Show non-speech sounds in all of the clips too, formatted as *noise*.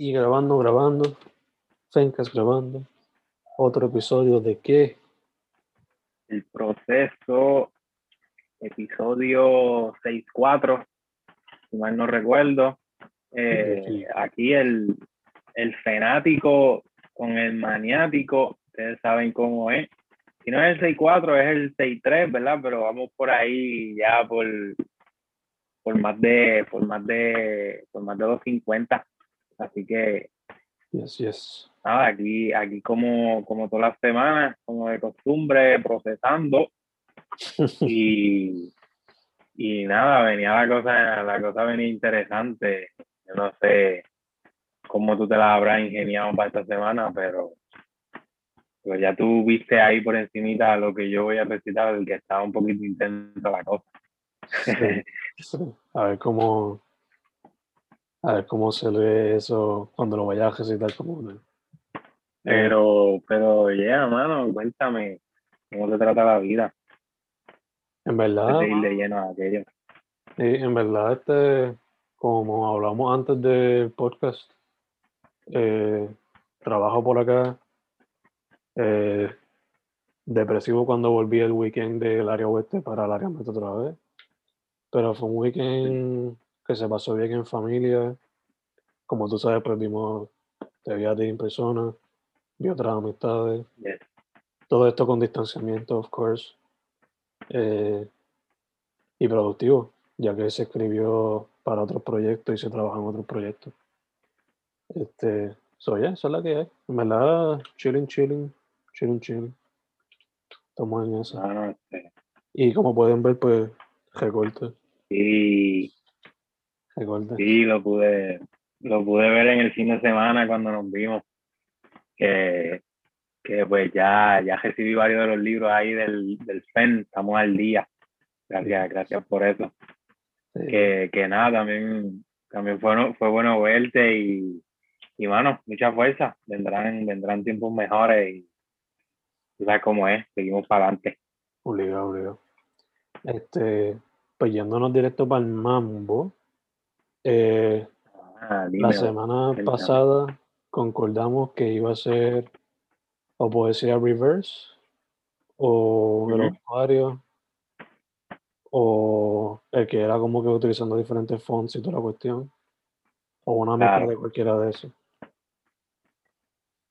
Y grabando, grabando, Fencas grabando, otro episodio de qué? El proceso, episodio 6.4, si mal no recuerdo. Eh, aquí el, el fenático con el maniático, ustedes saben cómo es. Si no es el 6.4, es el 6.3, ¿verdad? Pero vamos por ahí ya por, por más de por más de por más de 250 así que yes, yes. nada aquí aquí como como todas las semanas como de costumbre procesando *laughs* y y nada venía la cosa la cosa venía interesante yo no sé cómo tú te la habrás ingeniado para esta semana pero pues ya tú viste ahí por encimita lo que yo voy a recitar el que estaba un poquito intensa la cosa A ver cómo. A ver cómo se ve eso cuando lo vayas a recitar como Pero, pero, ya, mano, cuéntame cómo se trata la vida. En verdad. De lleno a aquello. en verdad, este, como hablamos antes del podcast, eh, trabajo por acá. Eh, depresivo cuando volví el weekend del área oeste para el área metro otra vez. Pero fue un weekend que se pasó bien en familia. Como tú sabes, vimos, te vi a ti en persona, vi otras amistades. Todo esto con distanciamiento, of course. Eh, y productivo, ya que se escribió para otros proyectos y se trabaja en otros proyectos. Este, soy yeah, esa es la que hay. En verdad, chilling, chilling, chilling, chilling. Estamos en eso. Ah, este. Y como pueden ver, pues Recorte. Sí. Sí, lo pude, lo pude ver en el fin de semana cuando nos vimos. Que, que pues ya, ya recibí varios de los libros ahí del, del FEN, estamos al día. Gracias, gracias por eso. Que, que nada, también, también fue, fue bueno verte y, y bueno, mucha fuerza. Vendrán, vendrán tiempos mejores y tú sabes cómo es, seguimos para adelante. Obligado, obligado. Este, pues yéndonos directo para el mambo, eh, ah, la semana pasada concordamos que iba a ser o poesía reverse o el usuario o el que era como que utilizando diferentes fonts y toda la cuestión o una mezcla de cualquiera de esos.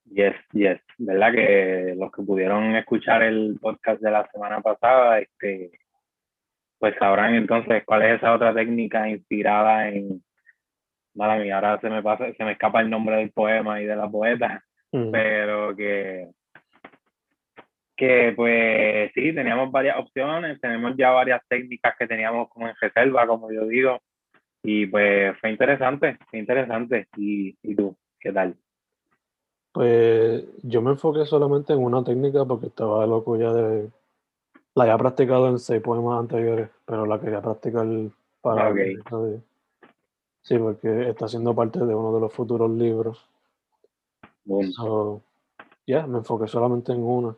Yes, yes. ¿Verdad que los que pudieron escuchar el podcast de la semana pasada, este, pues sabrán entonces cuál es esa otra técnica inspirada en, mala mía, ahora se me pasa, se me escapa el nombre del poema y de la poeta, pero que, que pues sí, teníamos varias opciones, tenemos ya varias técnicas que teníamos como en reserva, como yo digo, y pues fue interesante, fue interesante. ¿Y, y tú, qué tal? Pues yo me enfoqué solamente en una técnica porque estaba loco ya de la había practicado en seis poemas anteriores, pero la quería practicar para. Okay. Sí, porque está siendo parte de uno de los futuros libros. ya, me enfoqué solamente en una.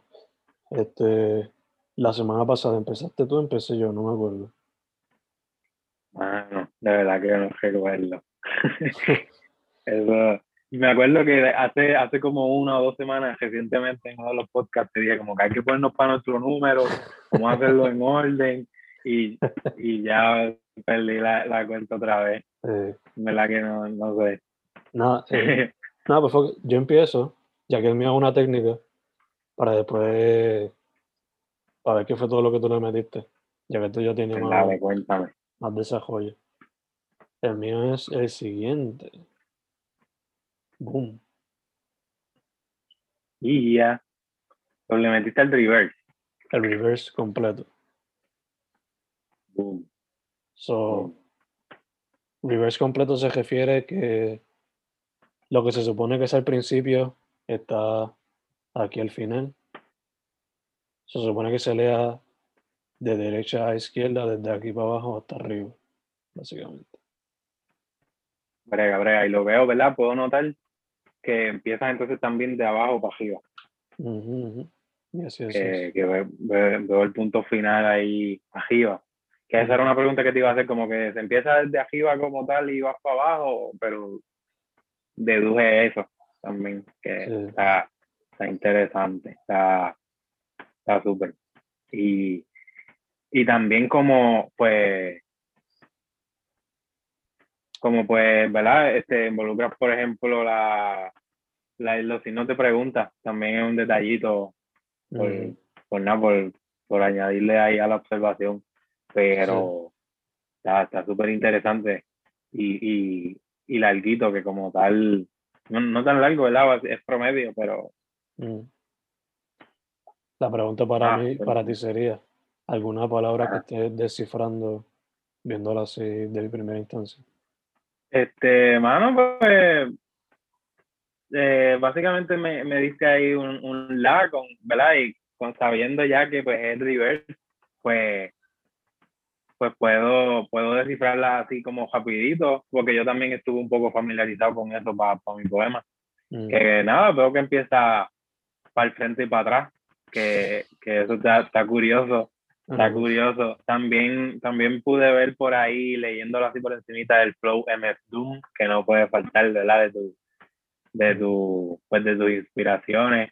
Este, la semana pasada empezaste tú, empecé yo, no me acuerdo. Ah, no, de verdad que no recuerdo. *laughs* Eso, y me acuerdo que hace, hace como una o dos semanas recientemente en uno de los podcasts te dije como que hay que ponernos para nuestro número, cómo hacerlo en orden y, y ya perdí la, la, cuenta otra vez. Eh, ¿Verdad que no, no sé? Nada, eh, nada pues yo empiezo, ya que es mía una técnica, para después, para ver qué fue todo lo que tú le metiste, ya que tú ya tienes más, cuéntame. más desarrollo. El mío es el siguiente. Boom. Y ya. le metiste el reverse. El reverse completo. Boom. So, reverse completo se refiere que lo que se supone que es al principio está aquí al final. Se supone que se lea de derecha a izquierda, desde aquí para abajo hasta arriba, básicamente. Brega, brega, y lo veo, ¿verdad? Puedo notar que empiezas entonces también de abajo para arriba. que, veo, el punto final ahí arriba. Que esa era una pregunta que te iba a hacer, como que se empieza desde arriba como tal y vas para abajo, pero deduje eso también, que está, está interesante, está súper. y, y también como, pues, como pues, ¿verdad? Este, involucras, por ejemplo, la, la, los signos de pregunta, también es un detallito, por, por nada, por, por, añadirle ahí a la observación, pero está súper interesante y, y, y larguito, que como tal, no, no, tan largo, ¿verdad? Es promedio, pero... Mm. La pregunta para ah, mí, para ti sería, ¿alguna palabra que estés descifrando viéndola así de primera instancia? Este, mano, pues eh, básicamente me, me diste ahí un, un la, con, ¿verdad? Y con sabiendo ya que pues es reverse, pues pues puedo, puedo descifrarla así como rapidito, porque yo también estuve un poco familiarizado con eso para, mi poema. Mm. Que nada, veo que empieza para el frente y para atrás, que, que eso está, está curioso. Está curioso. También, también pude ver por ahí, leyéndolo así por encimita del flow MF Doom, que no puede faltar, ¿verdad? De tu, de tu, pues de tus inspiraciones.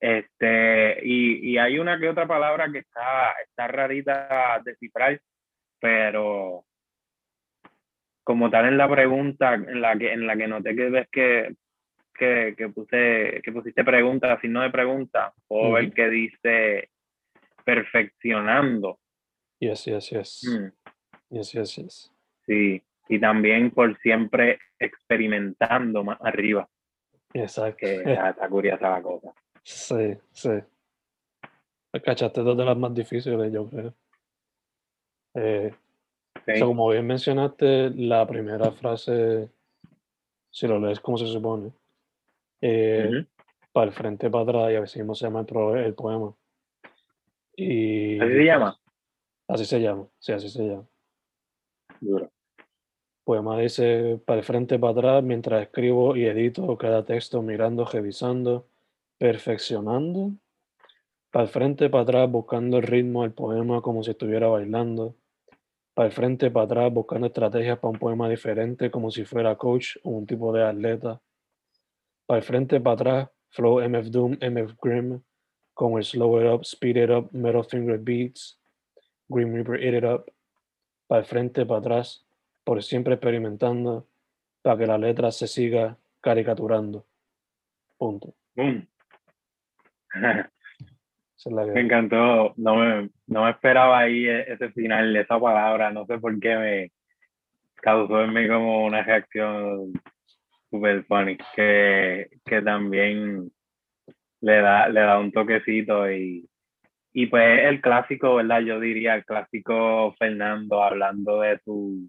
Este, y, y hay una que otra palabra que está, está rarita de descifrar, pero como tal en la pregunta, en la que, en la que noté que ves que, que, que puse, que pusiste pregunta, no de pregunta, o ver que dice perfeccionando. Yes, yes, yes. Mm. Yes, yes, yes. Sí, y también por siempre experimentando más arriba. Exacto. Que *laughs* está, curiosa la cosa. Sí, sí. Cachaste dos de las más difíciles, yo creo. Eh, como bien mencionaste, la primera frase, si lo lees como se supone, eh, para el frente, para atrás, y a veces se llama el, el poema. Y, ¿Así se llama? Así se llama, sí, así se llama. Duro. Poema dice, para el frente, para atrás, mientras escribo y edito cada texto, mirando, revisando, perfeccionando. Para el frente, para atrás, buscando el ritmo del poema como si estuviera bailando. Para el frente, para atrás, buscando estrategias para un poema diferente, como si fuera coach o un tipo de atleta. Para el frente, para atrás, flow MF Doom, MF Grim, como el Slow It Up, Speed It Up, Metal Finger Beats, Grim Reaper Eat It Up, para el frente, para atrás, por siempre experimentando, para que la letra se siga caricaturando. Punto. *laughs* me encantó, no me, no me esperaba ahí e, ese final, esa palabra, no sé por qué me causó en mí como una reacción super funny, que, que también le da, le da un toquecito y, y pues el clásico, ¿verdad? Yo diría el clásico Fernando hablando de su,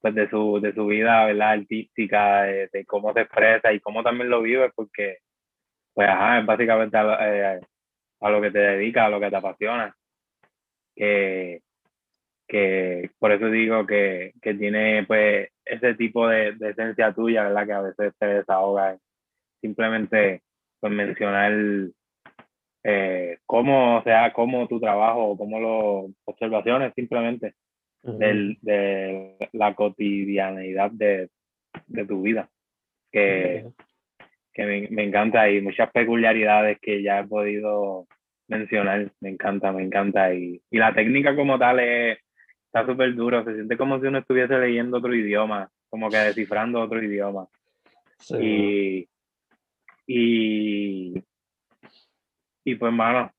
pues de su, de su vida, ¿verdad? Artística, de, cómo se expresa y cómo también lo vive, porque, pues, ajá, es básicamente a, eh, lo que te dedicas, a lo que te apasiona. Que, que por eso digo que, que tiene, pues, ese tipo de, de esencia tuya, ¿verdad? Que a veces te desahoga simplemente pues mencionar eh, cómo, o sea, cómo tu trabajo, cómo las observaciones simplemente de la cotidianeidad de, de tu vida, que, que me, me, encanta y muchas peculiaridades que ya he podido mencionar, me encanta, me encanta y, y la técnica como tal es, está súper duro, se siente como si uno estuviese leyendo otro idioma, como que descifrando otro idioma. Y, y, y pues, mano,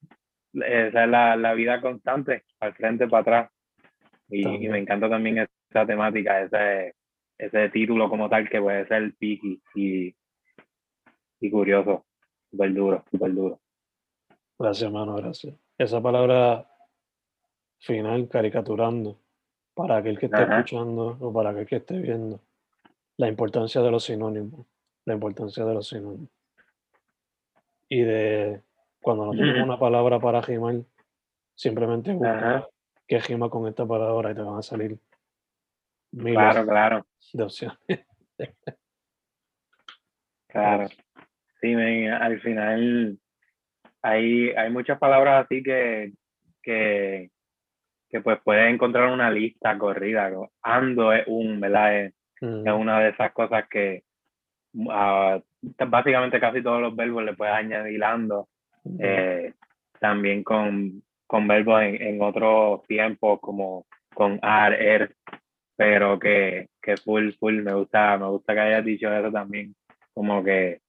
esa es la, la vida constante, al frente para atrás. Y, me encanta también esa temática, ese, ese título como tal que puede ser piqui y, y curioso, súper duro, súper duro. Gracias, mano, gracias. Esa palabra final, caricaturando, para aquel que esté escuchando o para aquel que esté viendo, la importancia de los sinónimos, la importancia de los sinónimos y de cuando no tienes una palabra para rimar, simplemente busca qué rima con esta palabra y te van a salir miles claro, claro. de opciones. claro. Sí, al final hay, hay muchas palabras así que, que, que pues puedes encontrar una lista corrida. Ando es un, ¿verdad? Es, es una de esas cosas que, básicamente casi todos los verbos le puedes añadir ando. Eh, también con, con verbos en, en otros tiempos como con ar, er, pero que, que full, full, me gusta, me gusta que hayas dicho eso también, como que,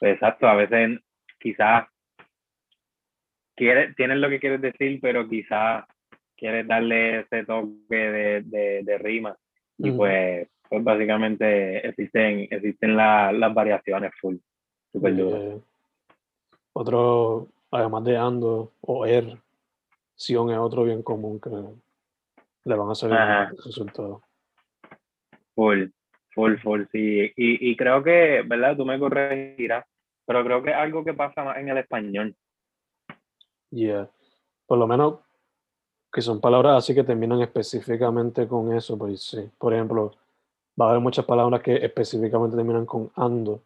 exacto, a veces quizás quieres, tienes lo que quieres decir, pero quizás quieres darle ese toque de, de, de rima, y pues, pues básicamente existen, existen las variaciones full, super eh, otro, además de ando o er, Sion es otro bien común que le van a salir resultados. Full, full, full, sí. Y, y creo que, ¿verdad? Tú me corregirás, pero creo que es algo que pasa más en el español. Yeah. Por lo menos que son palabras así que terminan específicamente con eso, pues sí. Por ejemplo, va a haber muchas palabras que específicamente terminan con ando.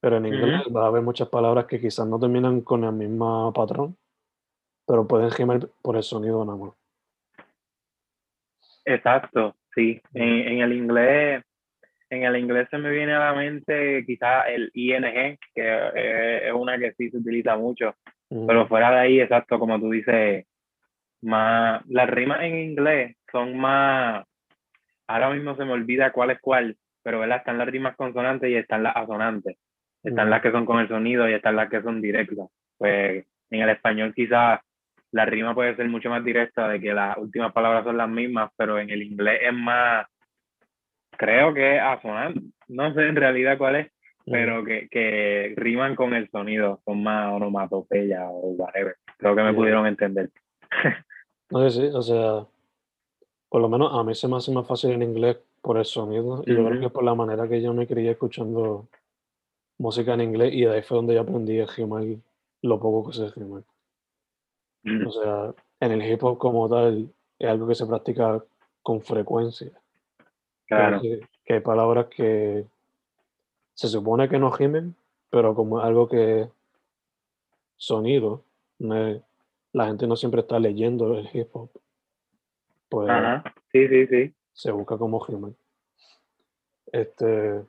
Pero en inglés va a haber muchas palabras que quizás no terminan con el mismo patrón, pero pueden gemar por el sonido nada más. Exacto, sí. En, el inglés, en el inglés se me viene a la mente quizás el ING, que es una que sí se utiliza mucho, pero fuera de ahí, exacto, como tú dices, más, las rimas en inglés son más, ahora mismo se me olvida cuál es cuál, pero ¿verdad? están las rimas consonantes y están las asonantes. Están las que son con el sonido y están las que son directas. Pues en el español quizás la rima puede ser mucho más directa de que las últimas palabras son las mismas, pero en el inglés es más, creo que asonante, no sé en realidad cuál es, pero que, que riman con el sonido, son más onomatopeya o whatever. Creo que me pudieron entender. *laughs* no sé, sí, o sea, por lo menos a mí se me hace más fácil en inglés por el sonido, y yo creo que por la manera que yo me crié escuchando música en inglés, y de ahí fue donde yo aprendí a rimar lo poco que sé rimar. O sea, en el hip hop como tal es algo que se practica con frecuencia. Claro. Que, hay palabras que se supone que no gimen, pero como es algo que sonido, la gente no siempre está leyendo el hip hop. Pues sí, sí, sí. Se busca como gimen. Este.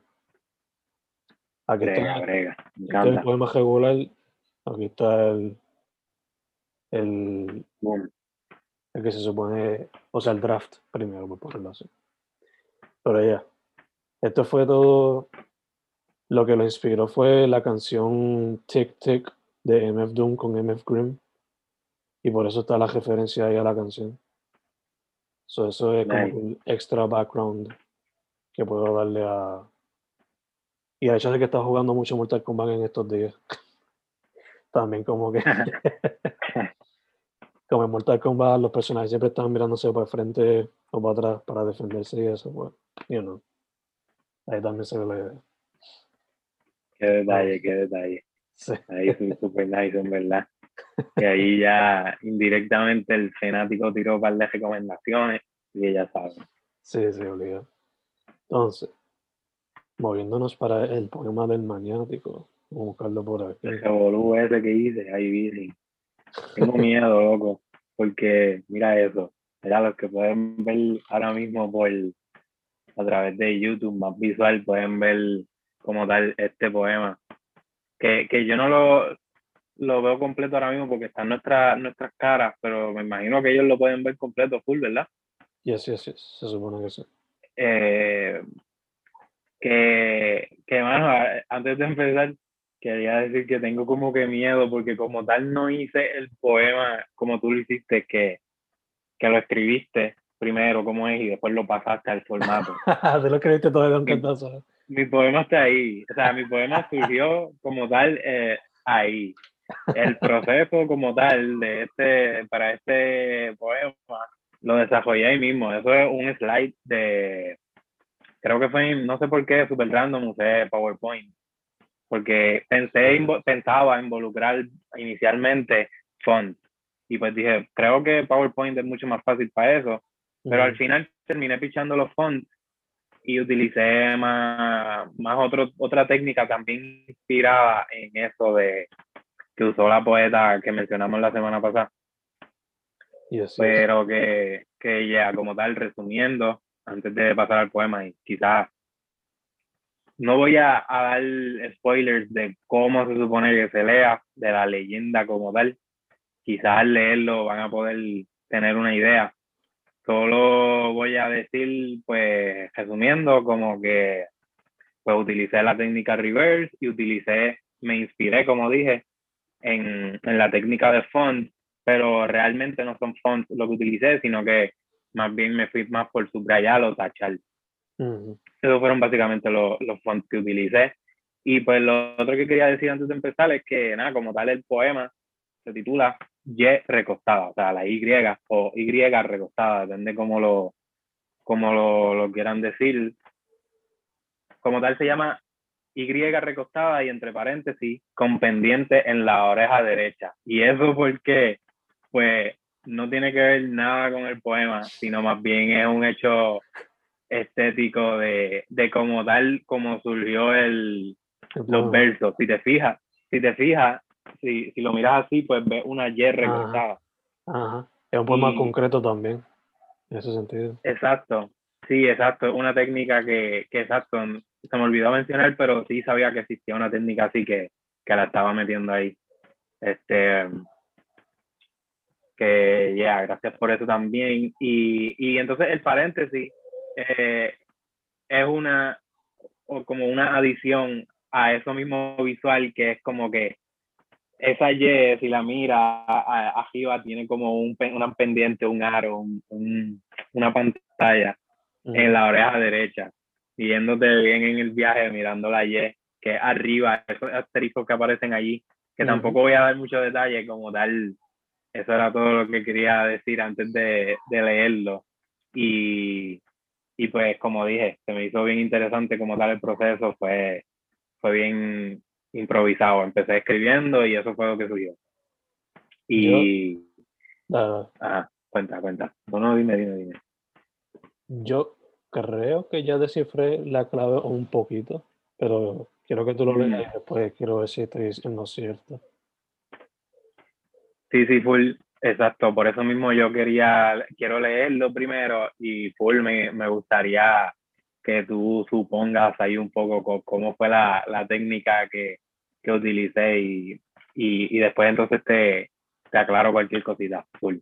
Aquí está, este el poema regular. Aquí está el, el, el que se supone, o sea, el draft primero, por ponerlo así. Pero ya, esto fue todo, lo que lo inspiró fue la canción Tick Tick de MF Doom con MF Grimm, y por eso está la referencia ahí a la canción. So, eso es como un extra background que puedo darle a... Y el hecho de que está jugando mucho Mortal Kombat en estos días. *laughs* También como que *laughs* *laughs* como en Mortal Kombat, los personajes siempre están mirándose para el frente o para atrás para defenderse y eso, pues, you know. Ahí también se ve la idea. Qué detalle, qué detalle. Ahí es súper nice, en verdad. Y ahí ya indirectamente el fanático tiró un par de recomendaciones y ella sabe. Sí, sí, obligado. Entonces, moviéndonos para el poema del maniático. Vamos a buscarlo por aquí. El revolú ese que hice, ahí viene. Tengo miedo, loco, porque mira eso. Mira, los que pueden ver ahora mismo por a través de YouTube más visual pueden ver como tal este poema. Que, que yo no lo, lo veo completo ahora mismo porque están nuestras nuestras caras, pero me imagino que ellos lo pueden ver completo, full, ¿verdad? Sí, sí, sí, se supone que sí. Eh, que, que, bueno, antes de empezar, quería decir que tengo como que miedo porque como tal no hice el poema como tú lo hiciste, que, que lo escribiste primero como es y después lo pasaste al formato. *laughs* Te lo escribiste todo de un cantazo. Mi poema está ahí, o sea, mi poema surgió como tal eh, ahí. El proceso como tal de este, para este poema lo desarrollé ahí mismo. Eso es un slide de, creo que fue, no sé por qué, super random, usé PowerPoint porque pensé, pensaba involucrar inicialmente fonts y pues dije, creo que PowerPoint es mucho más fácil para eso, pero al final terminé pichando los fonts y utilicé más, más otro, otra técnica también inspirada en eso de que usó la poeta que mencionamos la semana pasada. Pero que, que ya como tal, resumiendo, antes de pasar al poema y quizás no voy a, a, dar spoilers de cómo se supone que se lea, de la leyenda como tal. Quizás al leerlo van a poder tener una idea. Solo voy a decir, pues, resumiendo, como que pues utilicé la técnica reverse y utilicé, me inspiré, como dije, en, en la técnica de font, pero realmente no son fonts lo que utilicé, sino que más bien me fui más por subrayar o tachar. Esos fueron básicamente los, los fonts que utilicé. Y pues lo otro que quería decir antes de empezar es que, nada, como tal, el poema se titula Y recostada, o sea, la Y o Y recostada, depende cómo lo, cómo lo, lo quieran decir. Como tal, se llama Y recostada y entre paréntesis, con pendiente en la oreja derecha. Y eso porque, pues, no tiene que ver nada con el poema, sino más bien es un hecho estético de, de como tal, como surgió el, los versos. Si te fijas, si te fijas, si, si lo miras así, pues ves una Y recortada. Ajá. Es un poema concreto también, en ese sentido. Exacto, sí, exacto. Una técnica que, que, exacto, se me olvidó mencionar, pero sí sabía que existía una técnica así que, que la estaba metiendo ahí. Este, que ya, gracias por eso también. Y, y entonces el paréntesis eh, es una, o como una adición a eso mismo visual que es como que esa Y, si la mira arriba, tiene como un, una pendiente, un aro, un, una pantalla en la oreja derecha, viéndote bien en el viaje, mirando la Y, que es arriba, esos asteriscos que aparecen allí, que tampoco voy a dar mucho detalle como tal. Eso era todo lo que quería decir antes de, de leerlo. Y, y pues como dije, se me hizo bien interesante como tal el proceso, fue, fue bien improvisado, empecé escribiendo y eso fue lo que surgió. Y... Yo, Ajá, cuenta, cuenta. No, dime, dime, dime. Yo creo que ya descifré la clave un poquito, pero quiero que tú lo leas y mm. después quiero ver si estoy lo cierto. Sí, sí, full. Exacto, por eso mismo yo quería, quiero leerlo primero y full me, me gustaría que tú supongas ahí un poco cómo fue la, la técnica que, que utilicé y, y, y, después entonces te, te aclaro cualquier cosita, full.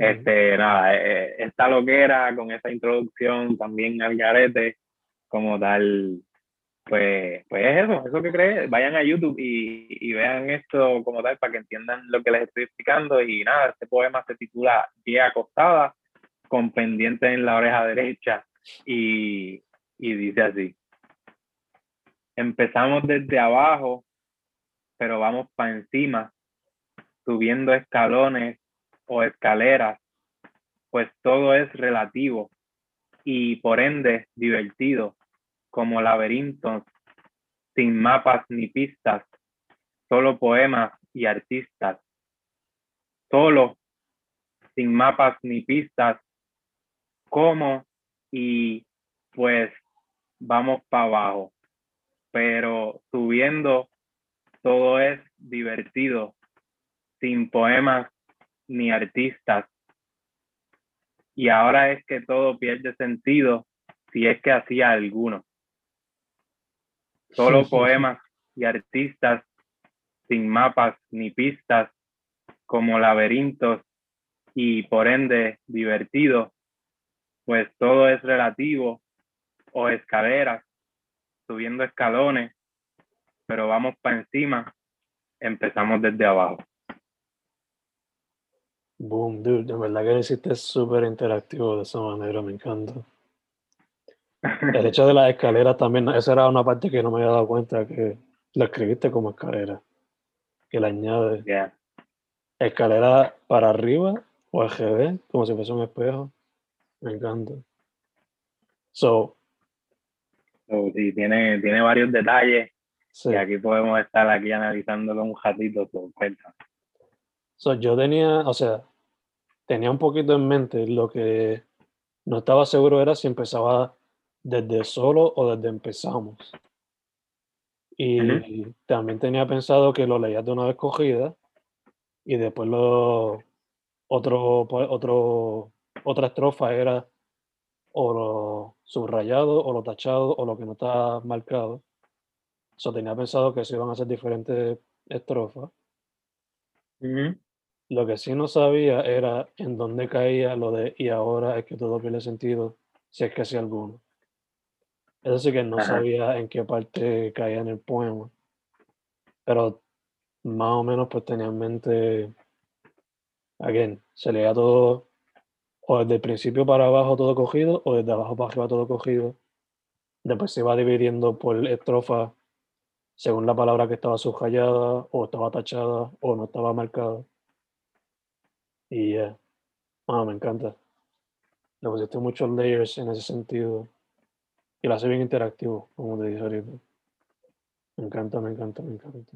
Este, nada, eh, esta loquera con esta introducción también al garete, como tal, pues, pues es eso, eso que crees. Vayan a YouTube y, y, vean esto como tal para que entiendan lo que les estoy explicando. Y nada, este poema se titula Guía acostada, con pendiente en la oreja derecha. Y, y dice así: Empezamos desde abajo, pero vamos para encima, subiendo escalones o escaleras, pues todo es relativo y por ende divertido como laberintos, sin mapas ni pistas, solo poemas y artistas. Solo, sin mapas ni pistas, como y pues vamos para abajo. Pero subiendo todo es divertido, sin poemas ni artistas. Y ahora es que todo pierde sentido si es que hacía alguno. Solo poemas y artistas sin mapas ni pistas, como laberintos y por ende divertidos, pues todo es relativo, o escaleras, subiendo escalones, pero vamos para encima, empezamos desde abajo. Boom, dude, de verdad que hiciste súper interactivo de esa manera, me encanta. El hecho de las *laughs* escaleras también, esa era una parte que no me había dado cuenta, que lo escribiste como escalera, que le añade escalera para arriba o GD, como si fuese un espejo. Me encanta. So, sí, tiene, tiene varios detalles y aquí podemos estar aquí analizándolo un ratito. So, yo tenía, o sea, tenía un poquito en mente lo que no estaba seguro era si empezaba desde solo o desde empezamos. Y también tenía pensado que lo leías de una vez cogida y después lo otro, otro, otra estrofa era o lo subrayado o lo tachado o lo que no está marcado. So tenía pensado que se iban a hacer diferentes estrofas. Lo que sí no sabía era en dónde caía lo de y ahora es que todo pierde sentido, si es que sí alguno. Es decir, que no sabía en qué parte caía en el poema. Pero más o menos pues tenía en mente, again, se leía todo o desde el principio para abajo todo cogido o desde abajo para arriba todo cogido. Después se iba dividiendo por estrofa según la palabra que estaba subrayada o estaba tachada o no estaba marcada. Y yeah. me encanta. Le pusiste muchos layers en ese sentido. Y lo hace bien interactivo, como te dije ahorita. Me encanta, me encanta, me encanta.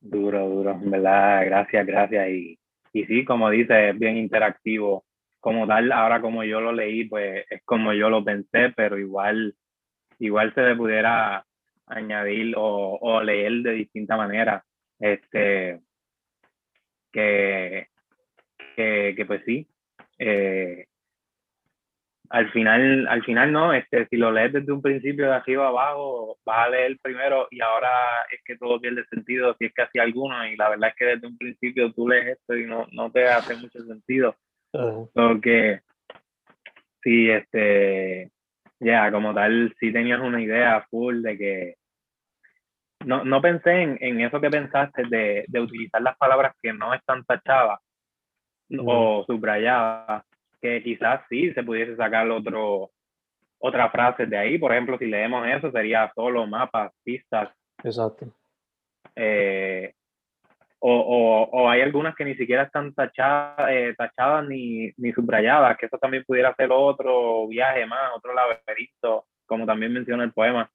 Duro, duro, verdad, gracias, gracias. Y, y sí, como dice, es bien interactivo. Como tal, ahora como yo lo leí, pues es como yo lo pensé, pero igual, igual se le pudiera añadir o, leer de distinta manera. Este, que, que, que pues sí, eh, al final, al final no, este, si lo lees desde un principio de arriba abajo, vas a leer primero y ahora es que todo pierde sentido si es que hacía alguno y la verdad es que desde un principio tú lees esto y no, no te hace mucho sentido. Porque sí, este, ya, como tal, sí tenías una idea full de que no, no pensé en, en eso que pensaste de, de, utilizar las palabras que no están tachadas o subrayadas que quizás sí se pudiese sacar otro, otra frase de ahí. Por ejemplo, si leemos eso, sería solo mapas, pistas. Exacto. Eh, o, o, o, hay algunas que ni siquiera están tachadas, eh, tachadas ni, ni subrayadas, que eso también pudiera ser otro viaje más, otro laberinto, como también menciona el poema.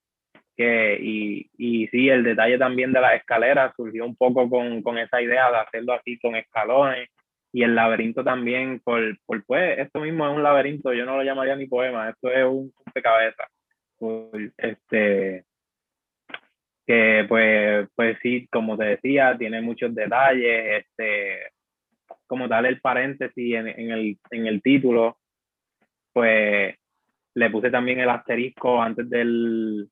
Que, y, y sí, el detalle también de las escaleras surgió un poco con, con esa idea de hacerlo así con escalones y el laberinto también, por, por, pues, esto mismo es un laberinto, yo no lo llamaría ni poema, esto es un rompecabezas. Este, que pues, pues sí, como te decía, tiene muchos detalles, este, como tal el paréntesis en, en, el, en el título, pues le puse también el asterisco antes del,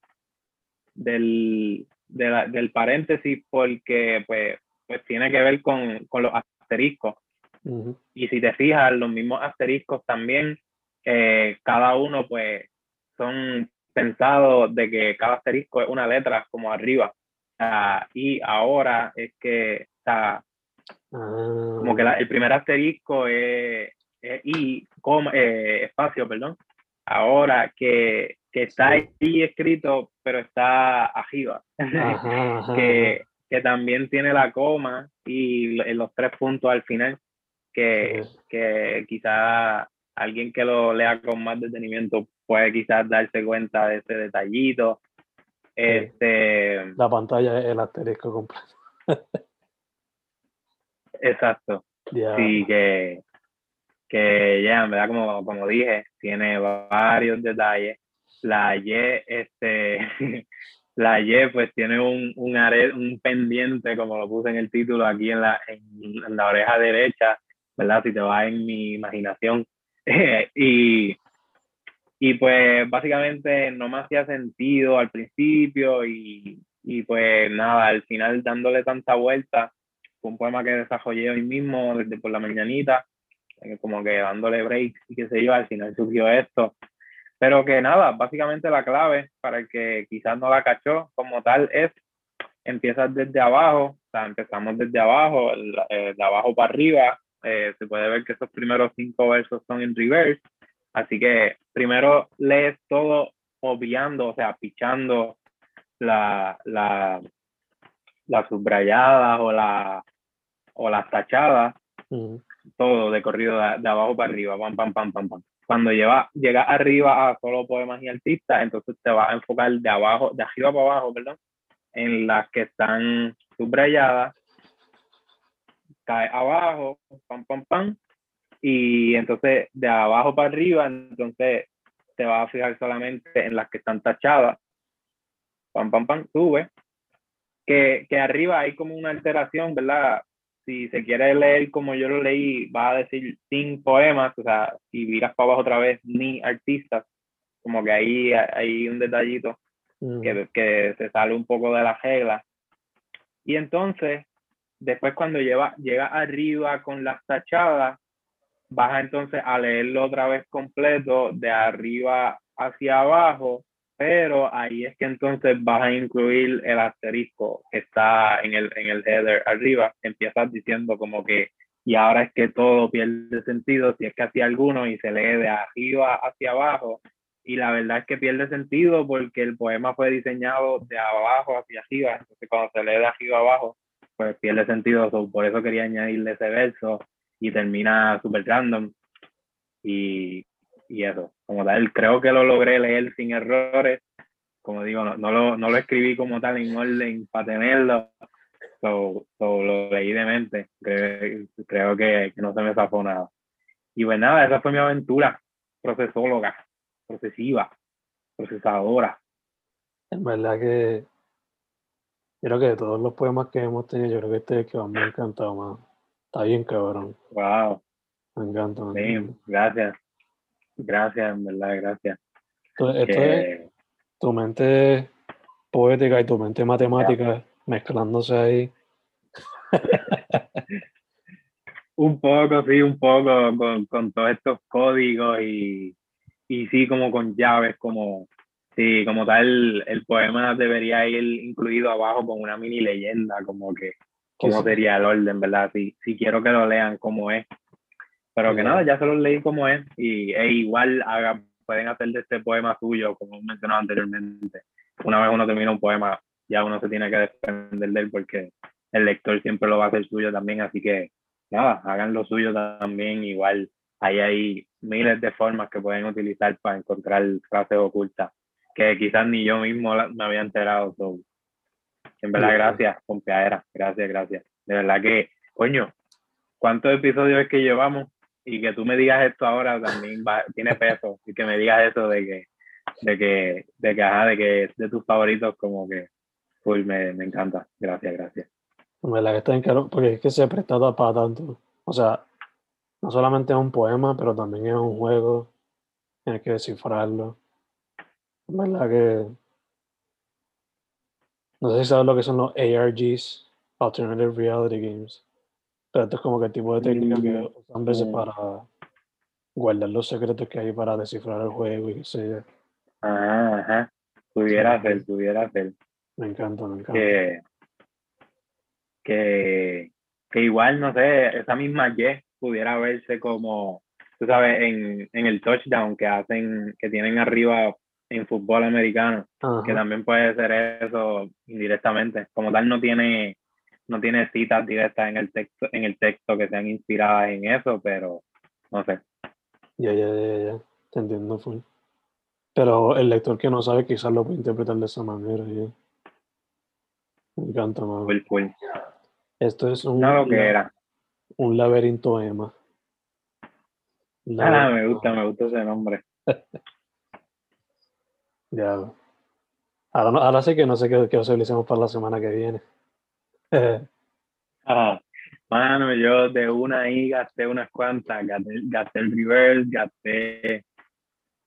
del, del paréntesis porque pues, pues tiene que ver con, con los asteriscos. Y si te fijas, los mismos asteriscos también, eh, cada uno pues son pensados de que cada asterisco es una letra como arriba. y ahora es que está como que el primer asterisco es, y como, eh, espacio, perdón. Ahora que, que está ahí escrito, pero está arriba. *laughs* que, que también tiene la coma y los tres puntos al final que, que quizás alguien que lo lea con más detenimiento puede quizás darse cuenta de ese detallito. Este, la pantalla es el asterisco completo. exacto. Sí, que, que ya, en verdad, como, como dije, tiene varios detalles. La Y, este, *laughs* la Y pues tiene un, un, un pendiente, como lo puse en el título, aquí en la, en la oreja derecha, ¿verdad? Si te va en mi imaginación. *laughs* y, y pues básicamente no me hacía sentido al principio y, y pues nada, al final dándole tanta vuelta, fue un poema que desarrollé hoy mismo desde por la mañanita, eh, como que dándole break y qué sé yo, al final surgió esto. Pero que nada, básicamente la clave para el que quizás no la cachó como tal es empiezas desde abajo, o sea, empezamos desde abajo, de abajo para arriba, eh, se puede ver que esos primeros cinco versos son en reverse. Así que primero lees todo obviando, o sea, pichando la, la, las subrayadas o, la, o las tachadas, todo de corrido de, abajo para arriba, pam, pam, pam, pam, pam. Cuando lleva, llega arriba a solo poemas y artistas, entonces te vas a enfocar de abajo, de arriba para abajo, perdón, en las que están subrayadas cae abajo, pam, pam, pam, y entonces de abajo para arriba, entonces te vas a fijar solamente en las que están tachadas, pam, pam, pam, sube, que, que arriba hay como una alteración, ¿verdad? Si se quiere leer como yo lo leí, va a decir sin poemas, o sea, si miras para abajo otra vez, ni artistas, como que ahí hay un detallito Mm. que, que se sale un poco de la regla. Y entonces, después cuando lleva, llega arriba con las tachadas, vas entonces a leerlo otra vez completo de arriba hacia abajo, pero ahí es que entonces vas a incluir el asterisco que está en el, en el header arriba, empiezas diciendo como que y ahora es que todo pierde sentido si es que hacía alguno y se lee de arriba hacia abajo y la verdad es que pierde sentido porque el poema fue diseñado de abajo hacia arriba, entonces cuando se lee de arriba abajo, pues pierde sentido, por eso quería añadirle ese verso y termina super random y, y eso, como tal, creo que lo logré leer sin errores, como digo, no, no, lo, no lo escribí como tal en orden para tenerlo, so, so lo leí de mente, creo, creo que, que no se me zafó nada. Y pues nada, esa fue mi aventura procesóloga procesiva, procesadora. En verdad que yo creo que de todos los poemas que hemos tenido, yo creo que este es el que más me ha encantado más. Está bien cabrón. Wow. Me encanta. me Sí, encanta. gracias. Gracias, en verdad, gracias. Entonces, esto es tu mente poética y tu mente matemática mezclándose ahí. *laughs* Un poco, sí, un poco con, con todos estos códigos y, y sí, como con llaves, como, sí, como tal, el poema debería ir incluido abajo con una mini leyenda, como que, cómo sería el orden, ¿verdad? Si, si quiero que lo lean como es. Pero que nada, ya se los leí como es y e igual haga, pueden hacer de este poema suyo, como mencionaba anteriormente. Una vez uno termina un poema, ya uno se tiene que defender de él porque el lector siempre lo va a hacer suyo también, así que nada, hagan lo suyo también, igual ahí hay miles de formas que pueden utilizar para encontrar frases ocultas que quizás ni yo mismo me había enterado. so, En verdad, gracias, compiadera, gracias, gracias. De verdad que, coño, ¿cuántos episodios es que llevamos? Y que tú me digas esto ahora también va- tiene peso. Y que me digas eso de que, de que, de que, ajá, de que es de tus favoritos, como que, full, me, me encanta. Gracias, gracias. En verdad que está bien caro, porque es que se presta ta- para tanto. O sea, no solamente es un poema, pero también es un juego. Tienes que descifrarlo. En verdad que. No sé si sabes lo que son los ARGs, Alternative Reality Games. Pero esto es como que el tipo de técnica que Mm, usan a veces mm. para guardar los secretos que hay para descifrar el juego y qué sé yo. Ajá, ajá. Pudiera Sí. ser, pudiera ser. Me encanta, me encanta. que, que, que igual, no sé, esa misma Y pudiera verse como, tú sabes, en, en el touchdown que hacen, que tienen arriba en fútbol americano, que también puede ser eso indirectamente. Como tal, no tiene, no tiene citas directas en el texto, en el texto que sean inspiradas en eso, pero no sé. Ya, ya, ya, ya. Te entiendo full. Pero el lector que no sabe quizás lo puede interpretar de esa manera. Me encanta, mano. Full, full. Esto es un, No lo que la- era. un laberinto ema. Ah, Laberinto- me gusta, me gusta ese nombre. *laughs* Ya. Ahora, no- ahora sí que no sé qué, qué utilicemos para la semana que viene. *laughs* Ah, mano, yo de una ahí gasté unas cuantas, gasté, gasté el reverse, gasté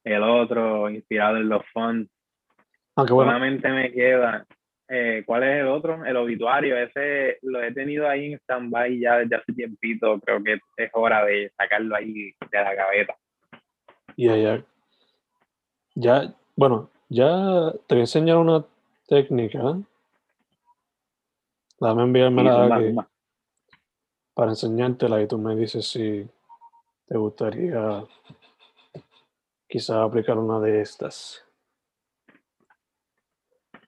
el otro, inspirado en los fonts. Aunque bueno, Solamente me queda, eh, ¿cuál es el otro? El obituario, ese lo he tenido ahí en stand-by ya desde hace tiempito, creo que es hora de sacarlo ahí de la gaveta. ya, ya. Ya, bueno, ya te voy a enseñar una técnica. Dame Sí, enviármela zumba, aquí para enseñártela y tú me dices si te gustaría quizás aplicar una de estas.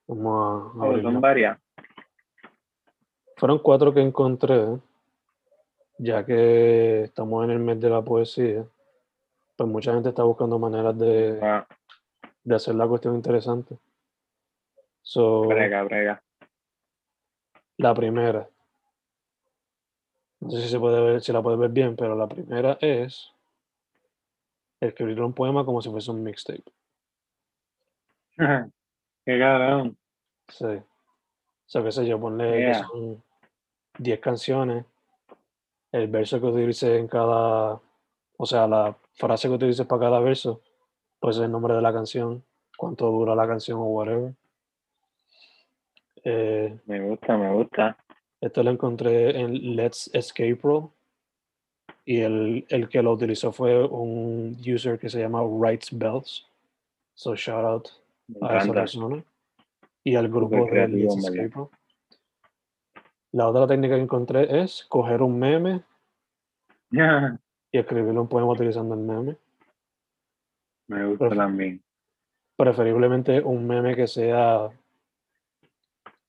Vamos a Oh, son varias. Fueron cuatro que encontré, ya que estamos en el mes de la poesía. Pues mucha gente está buscando maneras de, Ah, de hacer la cuestión interesante. So, brega, brega. la primera, no sé si se puede ver, si la puedes ver bien, pero la primera es escribir un poema como si fuese un mixtape. *laughs* Qué cabrón. Sí. O sea, qué sé yo, ponle que son 10 canciones, el verso que utilices en cada, o sea, la frase que utilices para cada verso, pues el nombre de la canción, cuánto dura la canción o whatever. Eh, Me gusta, me gusta. esto lo encontré en Let's Escape Roll. Y el, el que lo utilizó fue un user que se llama Rights Bells. So shout out a esa persona. Y al grupo de Let's. Escape Roll. La otra técnica que encontré es coger un meme *laughs* y escribirle un poema utilizando el meme. Me gusta Perfecto. también. preferiblemente un meme que sea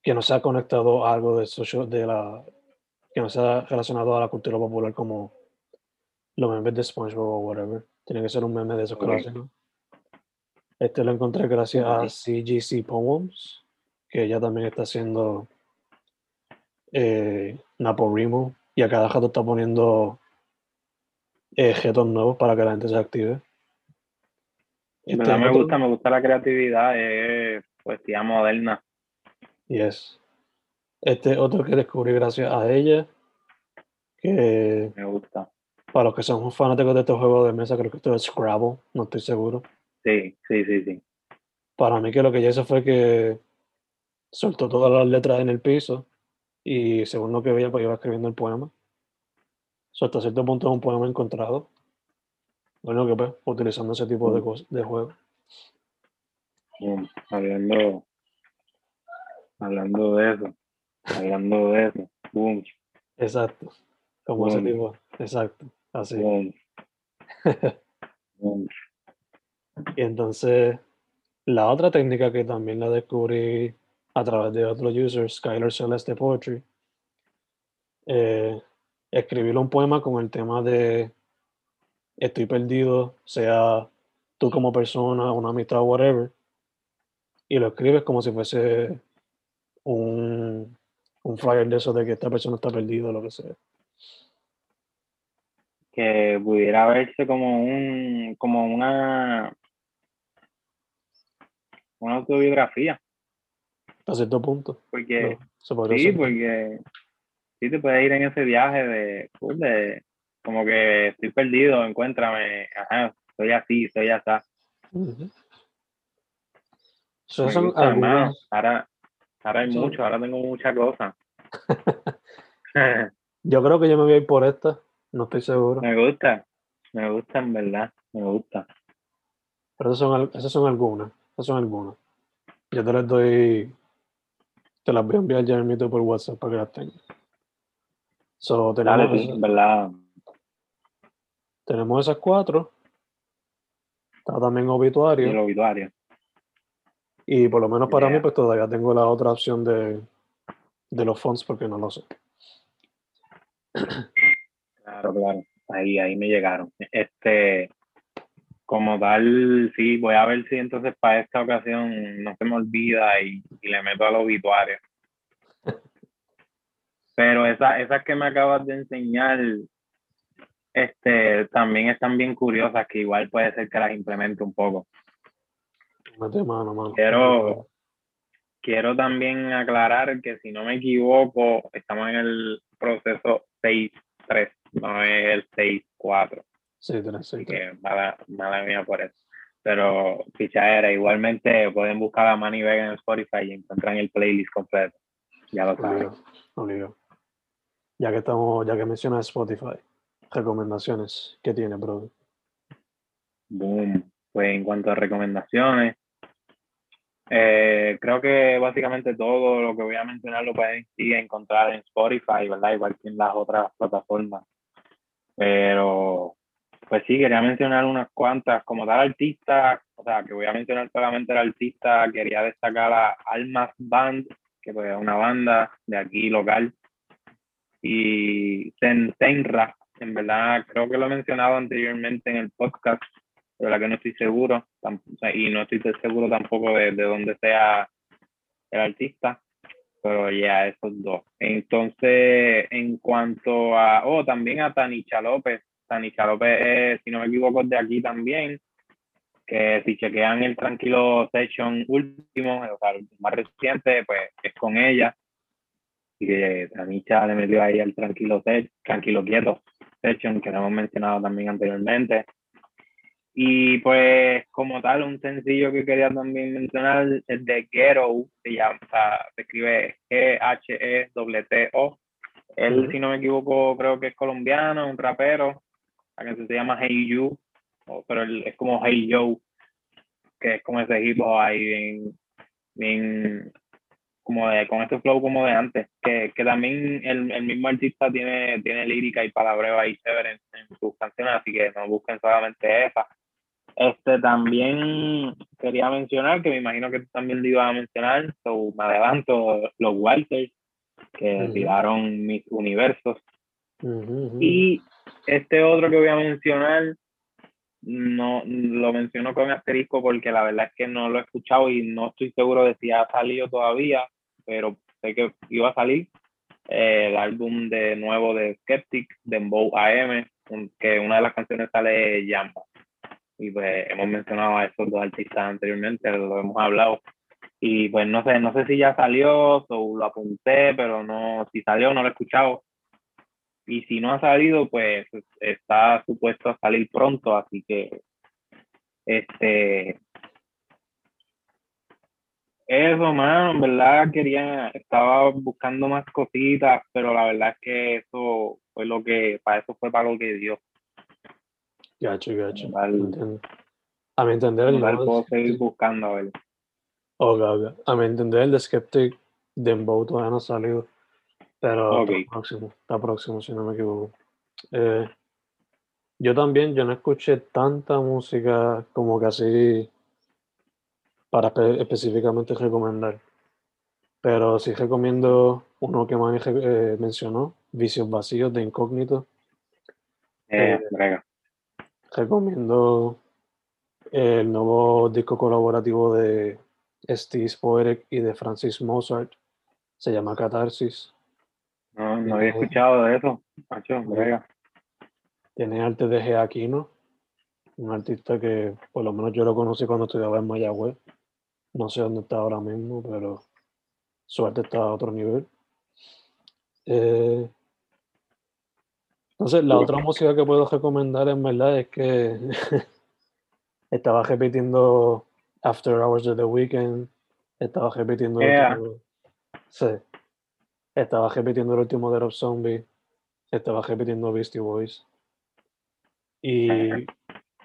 que no sea conectado a algo de social, de la que no sea relacionado a la cultura popular como los memes de SpongeBob o whatever. Tiene que ser un meme de esos Ok. clásicos. Este lo encontré gracias a. CGC Poems, que ella también está haciendo eh, NaPoWriMo y a cada rato está poniendo eh, nuevos para que la gente se active. Este verdad me otro- gusta, me gusta la creatividad, es poesía moderna. Yes. Este otro que descubrí gracias a ella, que Me gusta. para los que son fanáticos de estos juegos de mesa, creo que esto es Scrabble, no estoy seguro. Sí, sí, sí, sí. Para mí que lo que ella hizo fue que soltó todas las letras en el piso y según lo que veía, pues iba escribiendo el poema. So, hasta cierto punto es un poema encontrado. Bueno, que pues, utilizando ese tipo de, Mm. cosas, de juegos. Boom. Hablando, hablando de eso, hablando de eso. Boom, Exacto. Como ese Bueno. tipo. Exacto. Así. boom. *laughs* Boom. Y entonces, la otra técnica que también la descubrí a través de otros users, Skylar Celeste Poetry, eh, escribir un poema con el tema de estoy perdido, sea tú como persona, una amistad, whatever, y lo escribes como si fuese un, un flyer de eso de que esta persona está perdida lo que sea. Que pudiera verse como un, como una, una autobiografía. A cierto punto. Porque, sí, hacer. porque sí te puedes ir en ese viaje de, cool, de como que estoy perdido, encuéntrame, ajá, soy así, soy así. So, son gusta, hermano. algunas- Ahora, ahora hay Sí. mucho, ahora tengo muchas cosas. *laughs* Yo creo que yo me voy a ir por esta, no estoy seguro. me gusta, me gusta en verdad, me gusta. Pero esas son, esas son algunas. Esas son algunas. Yo te las doy. Te las voy a enviar ya mismo por WhatsApp para que las tengas. So, tenemos, Dale, sí, en verdad. Tenemos esas cuatro. Está también Y obituario. el obituario. Y por lo menos para mí, pues todavía tengo la otra opción de, de los fonts porque no lo sé. Claro, claro. Ahí, ahí me llegaron. Este, como tal, sí, voy a ver si entonces para esta ocasión no se me olvida y, y le meto al obituario. *laughs* Pero esas, esas que me acabas de enseñar, este, también están bien curiosas, que igual puede ser que las implemente un poco. Mete mano, mano. Quiero- Quiero también aclarar que si no me equivoco, estamos en el proceso 6.3, no es el 6.4. Sí, tenés, sí, tenés. mala, mala mía por eso. Pero pichadera, igualmente pueden buscar a Manny Vega en Spotify y encuentran el playlist completo. Ya lo saben. Obligado, obligado. Ya que estamos, ya que mencionas Spotify, recomendaciones que tiene, bro. Boom. Pues en cuanto a recomendaciones, eh, creo que básicamente todo lo que voy a mencionar lo pueden sí, encontrar en Spotify, ¿verdad? Igual que en las otras plataformas. Pero, pues sí, quería mencionar unas cuantas. Como tal artista, o sea, que voy a mencionar solamente el artista, quería destacar a Almas Band, que pues, es una banda de aquí local. Y Ten Tenra, en verdad, creo que lo he mencionado anteriormente en el podcast, de verdad que no estoy seguro, y no estoy seguro tampoco de, de dónde sea el artista, pero ya esos dos. Entonces, en cuanto a, oh, también a Tanicha López, Tanicha López, es, si no me equivoco, es de aquí también, que si chequean el Tranquilo Session último, o sea, el más reciente, pues es con ella, y que Tanicha le metió ahí al Tranquilo, Tranquilo Quieto Session, que lo hemos mencionado también anteriormente. Y pues, como tal, un sencillo que quería también mencionar es de Ghetto, se llama, se escribe G-H-E-T-O. Él, si no me equivoco, creo que es colombiano, un rapero. La canción se llama Hey You, pero es como Hey Yo, que es como ese hip hop ahí bien, bien como de, con este flow como de antes, que, que también el, el, mismo artista tiene, tiene lírica y palabreo ahí chévere en, en, sus canciones, así que no busquen solamente esa. Este también quería mencionar, que me imagino que tú también lo ibas a mencionar, so, me adelanto, los Walters, que tiraron mis universos. Y este otro que voy a mencionar, no lo menciono con asterisco porque la verdad es que no lo he escuchado y no estoy seguro de si ha salido todavía, pero sé que iba a salir eh, el álbum de nuevo de Skeptic, de Bow AM, que una de las canciones sale Yamba y pues hemos mencionado a estos dos artistas anteriormente, lo hemos hablado. Y pues no sé, no sé si ya salió o lo apunté, pero no, si salió no lo he escuchado. Y si no ha salido, pues está supuesto a salir pronto, así que este eso, mano, en verdad quería, estaba buscando más cositas, pero la verdad es que eso fue lo que, para eso fue para lo que dio. Gacho, gacho. A mi entender, el puedo seguir buscando a ver. A mi entender, el de Skeptic Dembow todavía no ha salido. Pero está próximo, está próximo, si no me equivoco. Eh, yo también, yo no escuché tanta música como así para específicamente recomendar. Pero sí recomiendo uno que Manny eh, mencionó, Vicios Vacíos de Incógnito. Eh, eh recomiendo el nuevo disco colaborativo de Steve Poetic y de Francis Mozart. Se llama Catarsis. No, no había escuchado de eso. Macho, Tiene arte de G. Aquino, un artista que por lo menos yo lo conocí cuando estudiaba en Mayagüez. No sé dónde está ahora mismo, pero su arte está a otro nivel. Eh, entonces, la otra música que puedo recomendar en verdad es que *laughs* estaba repitiendo After Hours of the Weekend, estaba repitiendo el último, sí, estaba repitiendo el último de Rob Zombie, estaba repitiendo Beastie Boys. Y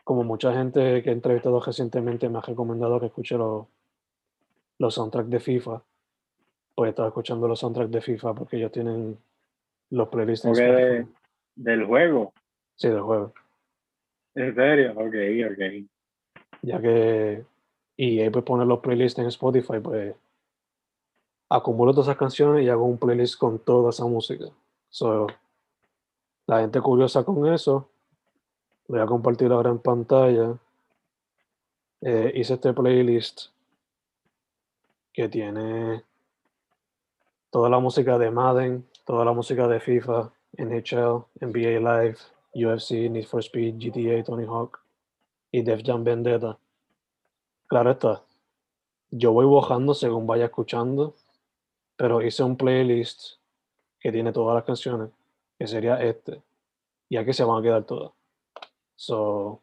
como mucha gente que he entrevistado recientemente me ha recomendado que escuche los, los soundtracks de FIFA, pues estaba escuchando los soundtracks de FIFA porque ellos tienen los playlists. ¿Del juego? Sí, del juego. ¿En serio? Ok, ok. Ya que y ahí pues poner los playlists en Spotify, pues acumulo todas esas canciones y hago un playlist con toda esa música. So, la gente curiosa con eso, voy a compartir ahora en pantalla. Eh, hice este playlist que tiene toda la música de Madden, toda la música de FIFA, NHL, NBA Live, UFC, Need for Speed, GTA, Tony Hawk y Def Jam Vendetta. Claro está. Yo voy bajando según vaya escuchando, pero hice un playlist que tiene todas las canciones, que sería este. Y aquí se van a quedar todas. So,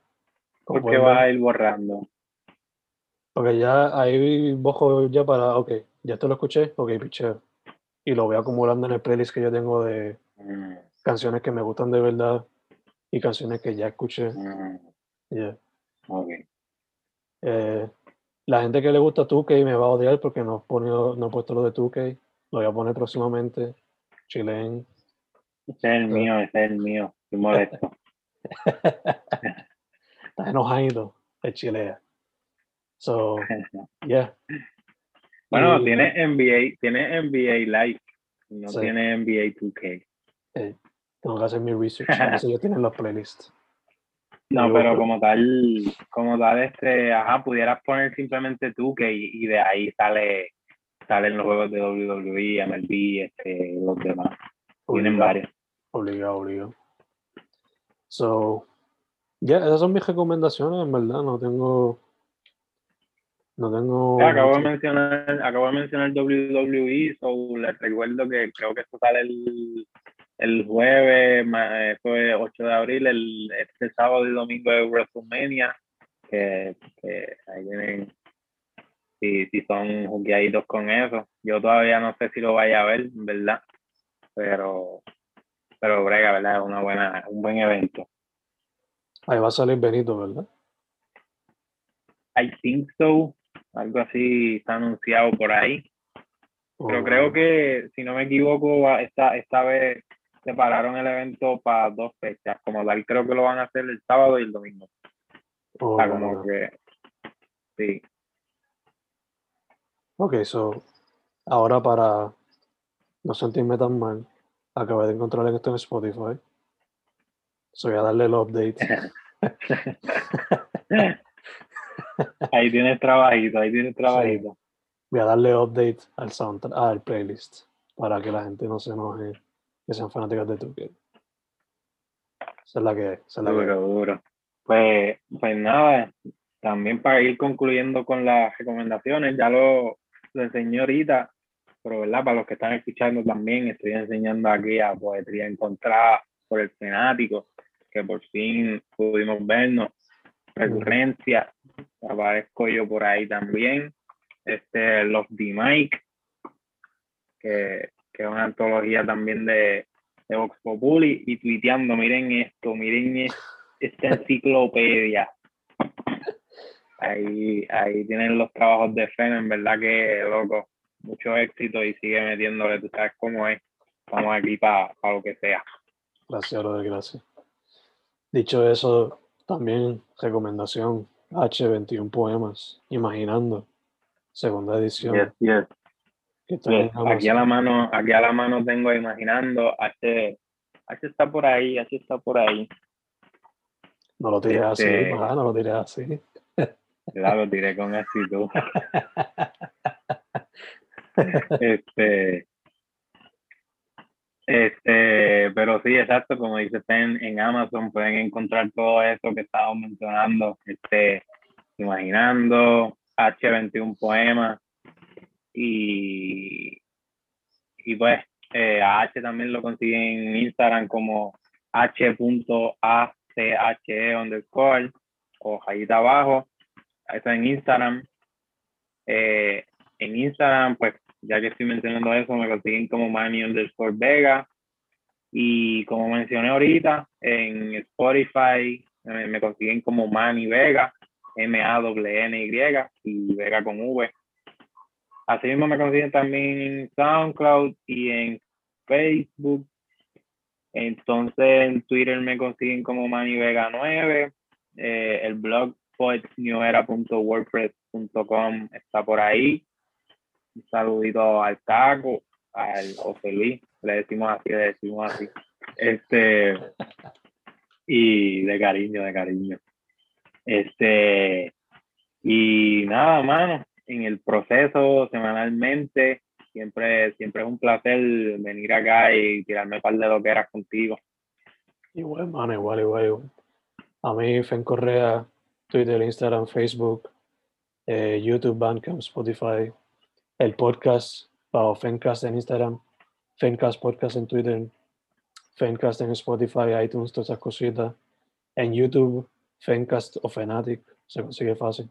¿Por qué vas a ir borrando? Porque ya ahí bojo ya para, ok, ya te lo escuché, ok, picheo. Y lo voy acumulando en el playlist que yo tengo de. Canciones que me gustan de verdad y canciones que ya escuché. Mm. Eh, la gente que le gusta 2K me va a odiar porque no, no he puesto lo de 2K. Lo voy a poner próximamente. Chilen. Ese es el mío, ese es el mío. Estoy molesto. *laughs* Está enojado. Es chilea. So, *laughs* yeah. Bueno, tiene NBA, tiene NBA Live. No tiene NBA 2K. Eh, tengo que hacer mi research. Eso *laughs* ya tienen los playlists. No, pero como tal, como tal, este, ajá, pudieras poner simplemente tú que y, de ahí sale salen los juegos de WWE, MLB, este, los demás. Tienen varios. Obligado, obligado. So, ya, esas son mis recomendaciones, en verdad, no tengo no tengo. acabo de mencionar, acabo de mencionar WWE, so les recuerdo que creo que esto sale el el jueves, fue 8 de abril, el, este sábado y domingo de WrestleMania. que, que ahí tienen, si, si son jugueaditos con eso. Yo todavía no sé si lo vaya a ver, ¿verdad? Pero, pero brega, ¿verdad? Es una buena, un buen evento. Ahí va a salir Benito, ¿verdad? I think so. Algo así está anunciado por ahí. Pero creo que, si no me equivoco, esta, esta vez separaron el evento para dos fechas. Como tal, creo que lo van a hacer el sábado y el domingo. o sea, como que. Sí. Ok, so. Ahora para no sentirme tan mal, acabé de encontrar esto en Spotify. So voy a darle el update. *laughs* ahí tienes trabajito, ahí tienes trabajito. Voy a darle update al soundtrack, al playlist, para que la gente no se enoje que sean fanáticas de Turquía. Esa es la que es. la duro, duro. Pues, pues nada, también para ir concluyendo con las recomendaciones, ya lo, lo enseñé ahorita, pero verdad, para los que están escuchando también, estoy enseñando aquí a Poetría Encontrada por el Fanático, que por fin pudimos vernos. Recurrencia, aparezco yo por ahí también. Este, Los D. Mike, que que es una antología también de, de Vox Populi, y tuiteando, miren esto, miren esta enciclopedia. Ahí, ahí tienen los trabajos de Fen, en verdad que, loco, mucho éxito y sigue metiéndole, tú sabes cómo es. Estamos aquí para lo que sea. Gracias, brother, gracias. Dicho eso, también recomendación H21 Poemas, Imaginando, segunda edición. Aquí a la mano, aquí a la mano tengo imaginando, H, H está por ahí, H está por ahí. No lo tiré así, este, no lo tiré así. Claro, lo tiré con actitud. *laughs* este, este, pero sí, exacto, como dice Pen, en Amazon pueden encontrar todo eso que estábamos mencionando, este, imaginando, H21 poemas, y, y pues eh, a H también lo consiguen en Instagram como h.ache underscore o rayita abajo. Eso en Instagram. Eh, en Instagram, pues ya que estoy mencionando eso, me consiguen como Manny underscore Vega. Y como mencioné ahorita, en Spotify me consiguen como Manny Vega, M-A-N-Y y Vega con V. Así mismo me consiguen también en SoundCloud y en Facebook. Entonces en Twitter me consiguen como ManiVega9. Eh, el blog poetsnewera.wordpress.com está por ahí. Un saludito al Taco, al José Luis, le decimos así, le decimos así. Este, y de cariño, de cariño. Este, y nada, mano, en el proceso semanalmente. Siempre, siempre es un placer venir acá y tirarme un par de loqueras contigo. Igual, mano, igual, igual, A mí, Fen Correa, Twitter, Instagram, Facebook, eh, YouTube, Bandcamp, Spotify, el podcast, bajo Fencast en Instagram, Fencast Podcast en Twitter, Fencast en Spotify, iTunes, todas esas cositas. En YouTube, Fencast o Fanatic, se consigue fácil.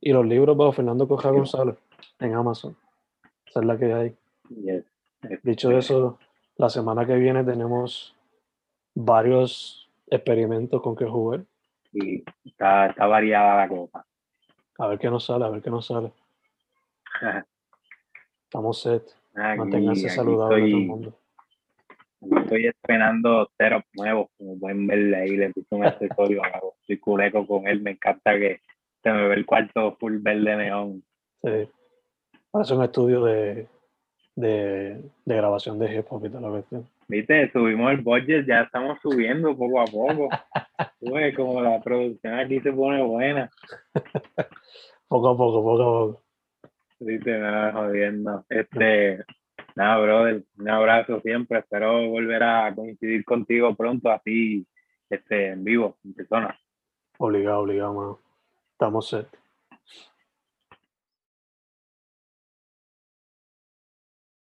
Y los libros bajo Fernando Coja González en Amazon. Esa es la que hay. Dicho eso, la semana que viene tenemos varios experimentos con que jugar. Y está, está variada la cosa. A ver qué nos sale, a ver qué nos sale. *laughs* Estamos set. Manténganse saludables todo el mundo. Estoy estrenando ceros nuevos, como pueden ver ahí, le puse un accesorio, estoy culeco con él, me encanta que se me ve el cuarto full verde neón. Sí. Parece un estudio de, de, de grabación de hip hop y lo que Viste, subimos el budget, ya estamos subiendo poco a poco. *laughs* como la producción aquí se pone buena. *laughs* poco a poco, poco a poco. Viste, nada, jodiendo. Este, nada, brother, un abrazo siempre. Espero volver a coincidir contigo pronto, así, este, en vivo, en persona. Obligado, obligado, mano. Estamos set.